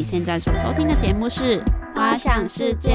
你现在所收听的节目是《花想世界》，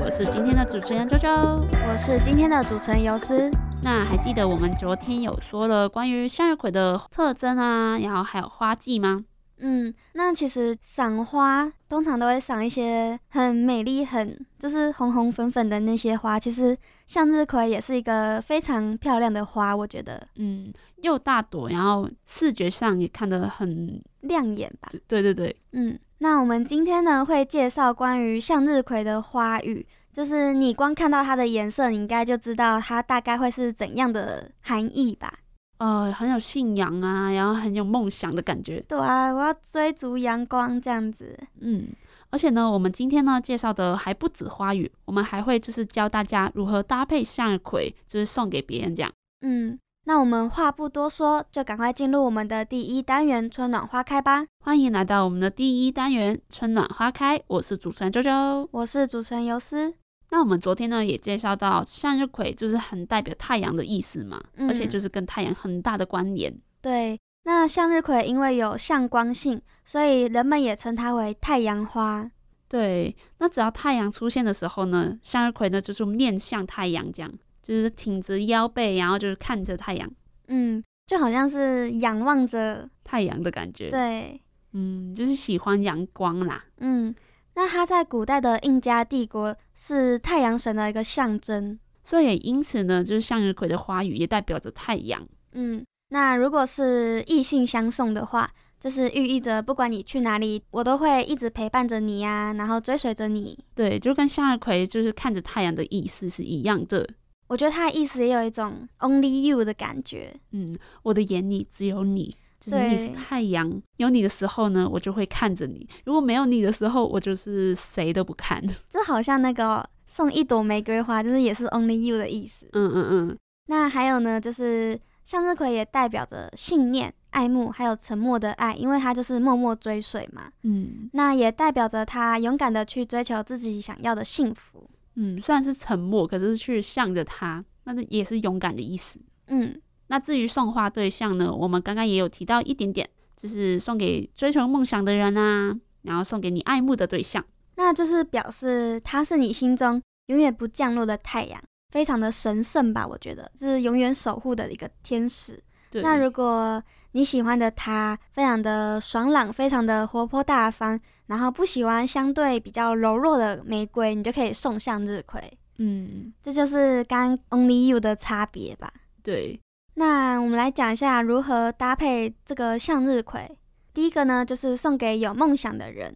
我是今天的主持人周周，我是今天的主持人尤斯。那还记得我们昨天有说了关于向日葵的特征啊，然后还有花季吗？嗯，那其实赏花通常都会赏一些很美丽、很就是红红粉粉的那些花。其实向日葵也是一个非常漂亮的花，我觉得，嗯，又大朵，然后视觉上也看得很亮眼吧。对对对，嗯，那我们今天呢会介绍关于向日葵的花语，就是你光看到它的颜色，你应该就知道它大概会是怎样的含义吧。呃，很有信仰啊，然后很有梦想的感觉。对啊，我要追逐阳光这样子。嗯，而且呢，我们今天呢介绍的还不止花语，我们还会就是教大家如何搭配向日葵，就是送给别人这样。嗯，那我们话不多说，就赶快进入我们的第一单元“春暖花开”吧。欢迎来到我们的第一单元“春暖花开”，我是主持人周周，我是主持人尤斯。那我们昨天呢也介绍到向日葵就是很代表太阳的意思嘛，而且就是跟太阳很大的关联。对，那向日葵因为有向光性，所以人们也称它为太阳花。对，那只要太阳出现的时候呢，向日葵呢就是面向太阳，这样就是挺直腰背，然后就是看着太阳。嗯，就好像是仰望着太阳的感觉。对，嗯，就是喜欢阳光啦。嗯。那它在古代的印加帝国是太阳神的一个象征，所以也因此呢，就是向日葵的花语也代表着太阳。嗯，那如果是异性相送的话，就是寓意着不管你去哪里，我都会一直陪伴着你呀，然后追随着你。对，就跟向日葵就是看着太阳的意思是一样的。我觉得他的意思也有一种 only you 的感觉。嗯，我的眼里只有你。就是你是太阳，有你的时候呢，我就会看着你；如果没有你的时候，我就是谁都不看。这好像那个送一朵玫瑰花，就是也是 only you 的意思。嗯嗯嗯。那还有呢，就是向日葵也代表着信念、爱慕，还有沉默的爱，因为它就是默默追随嘛。嗯。那也代表着他勇敢的去追求自己想要的幸福。嗯，虽然是沉默，可是去向着他，那也是勇敢的意思。嗯。那至于送花对象呢，我们刚刚也有提到一点点，就是送给追求梦想的人啊，然后送给你爱慕的对象，那就是表示他是你心中永远不降落的太阳，非常的神圣吧？我觉得这是永远守护的一个天使。那如果你喜欢的他非常的爽朗，非常的活泼大方，然后不喜欢相对比较柔弱的玫瑰，你就可以送向日葵。嗯，这就是刚 Only You 的差别吧？对。那我们来讲一下如何搭配这个向日葵。第一个呢，就是送给有梦想的人，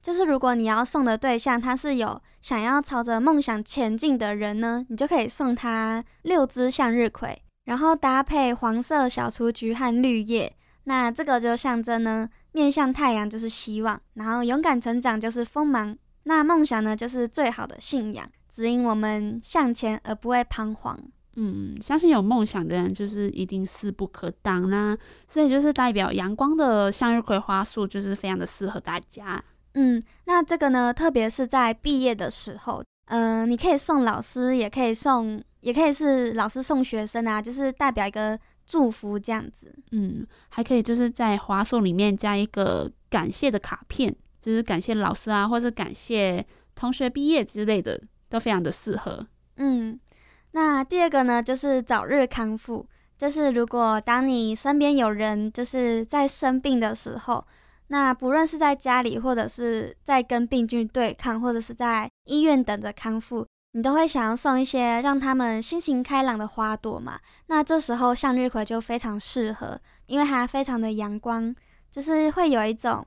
就是如果你要送的对象他是有想要朝着梦想前进的人呢，你就可以送他六支向日葵，然后搭配黄色小雏菊和绿叶。那这个就象征呢，面向太阳就是希望，然后勇敢成长就是锋芒。那梦想呢，就是最好的信仰，指引我们向前而不会彷徨。嗯，相信有梦想的人就是一定势不可挡啦，所以就是代表阳光的向日葵花束就是非常的适合大家。嗯，那这个呢，特别是在毕业的时候，嗯，你可以送老师，也可以送，也可以是老师送学生啊，就是代表一个祝福这样子。嗯，还可以就是在花束里面加一个感谢的卡片，就是感谢老师啊，或是感谢同学毕业之类的，都非常的适合。嗯。那第二个呢，就是早日康复。就是如果当你身边有人就是在生病的时候，那不论是在家里，或者是在跟病菌对抗，或者是在医院等着康复，你都会想要送一些让他们心情开朗的花朵嘛？那这时候向日葵就非常适合，因为它非常的阳光，就是会有一种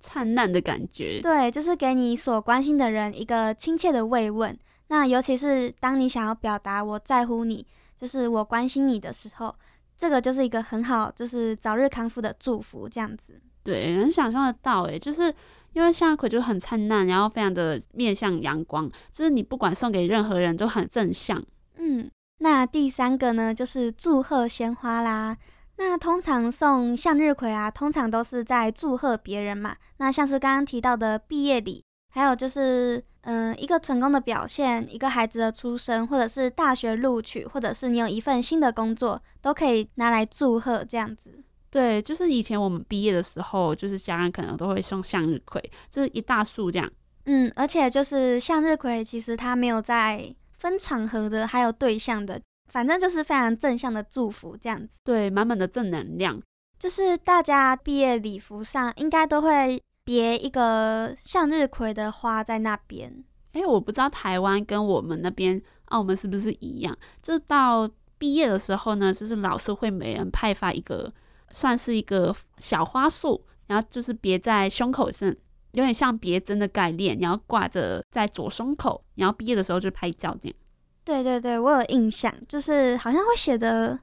灿烂的感觉。对，就是给你所关心的人一个亲切的慰问。那尤其是当你想要表达我在乎你，就是我关心你的时候，这个就是一个很好，就是早日康复的祝福，这样子。对，能想象得到，诶，就是因为向日葵就很灿烂，然后非常的面向阳光，就是你不管送给任何人都很正向。嗯，那第三个呢，就是祝贺鲜花啦。那通常送向日葵啊，通常都是在祝贺别人嘛。那像是刚刚提到的毕业礼。还有就是，嗯，一个成功的表现，一个孩子的出生，或者是大学录取，或者是你有一份新的工作，都可以拿来祝贺这样子。对，就是以前我们毕业的时候，就是家人可能都会送向日葵，就是一大束这样。嗯，而且就是向日葵，其实它没有在分场合的，还有对象的，反正就是非常正向的祝福这样子。对，满满的正能量。就是大家毕业礼服上应该都会别一个向日葵的花在那边。哎，我不知道台湾跟我们那边澳门是不是一样？就到毕业的时候呢，就是老师会每人派发一个，算是一个小花束，然后就是别在胸口上。有点像别针的概念，然后挂着在左胸口，然后毕业的时候就拍照这样。对对对，我有印象，就是好像会写着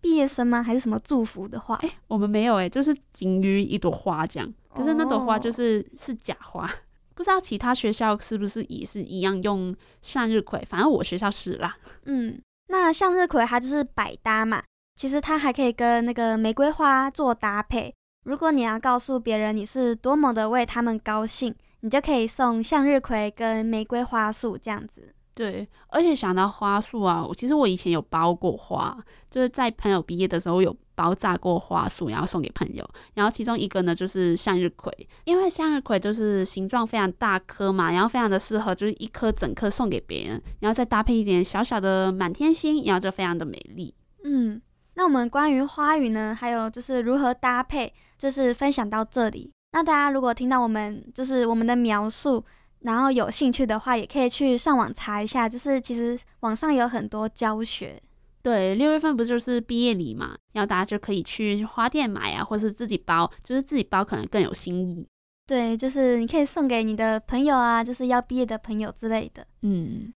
毕业生吗？还是什么祝福的话？哎，我们没有哎，就是仅于一朵花这样。可是那朵花就是是假花，不知道其他学校是不是也是一样用向日葵？反正我学校是啦。嗯，那向日葵它就是百搭嘛，其实它还可以跟那个玫瑰花做搭配。如果你要告诉别人你是多么的为他们高兴，你就可以送向日葵跟玫瑰花束这样子。对，而且想到花束啊，其实我以前有包过花，就是在朋友毕业的时候有包扎过花束，然后送给朋友。然后其中一个呢就是向日葵，因为向日葵就是形状非常大颗嘛，然后非常的适合就是一颗整颗送给别人，然后再搭配一点小小的满天星，然后就非常的美丽。嗯。那我们关于花语呢，还有就是如何搭配，就是分享到这里。那大家如果听到我们就是我们的描述，然后有兴趣的话，也可以去上网查一下。就是其实网上有很多教学。对，六月份不就是毕业礼嘛，然后大家就可以去花店买啊，或是自己包，就是自己包可能更有心意。对，就是你可以送给你的朋友啊，就是要毕业的朋友之类的。嗯。